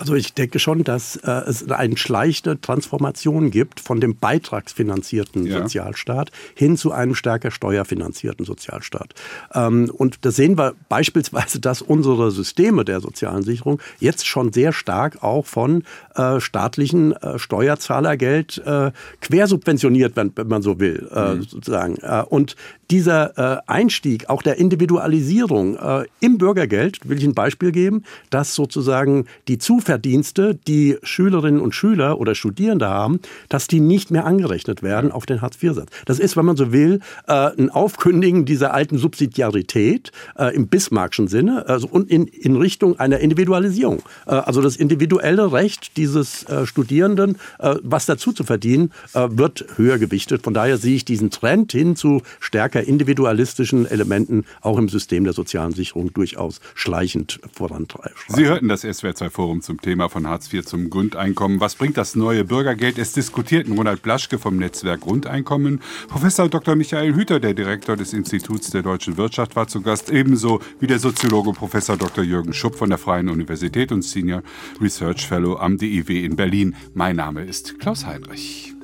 Also ich denke schon, dass äh, es eine schleichte Transformation gibt von dem beitragsfinanzierten ja. Sozialstaat hin zu einem stärker steuerfinanzierten Sozialstaat. Ähm, und da sehen wir beispielsweise, dass unsere Systeme der sozialen Sicherung jetzt schon sehr stark auch von äh, staatlichen äh, Steuerzahlergeld äh, quersubventioniert werden, wenn man so will, mhm. sozusagen. Und dieser äh, Einstieg auch der Individualisierung äh, im Bürgergeld, will ich ein Beispiel geben, dass sozusagen die Zuverdienste, die Schülerinnen und Schüler oder Studierende haben, dass die nicht mehr angerechnet werden auf den Hartz-IV-Satz. Das ist, wenn man so will, äh, ein Aufkündigen dieser alten Subsidiarität äh, im Bismarckschen Sinne also, und in, in Richtung einer Individualisierung. Äh, also das individuelle Recht dieses äh, Studierenden, was dazu zu verdienen, wird höher gewichtet. Von daher sehe ich diesen Trend hin zu stärker stärker individualistischen Elementen auch im System der sozialen Sicherung durchaus schleichend vorantreiben. Sie hörten das SWR2 Forum zum zum Thema von Hartz IV zum Grundeinkommen. Was bringt das neue Bürgergeld? Es diskutierten Ronald Blaschke vom Netzwerk Grundeinkommen. Professor Dr. Michael Hüter, der Direktor des Instituts der deutschen Wirtschaft, war zu Gast, ebenso wie der Soziologe Professor Dr. Jürgen Schupp von der Freien Universität und Senior Research Fellow am DIW in Berlin. Mein Name ist Klaus Heinrich.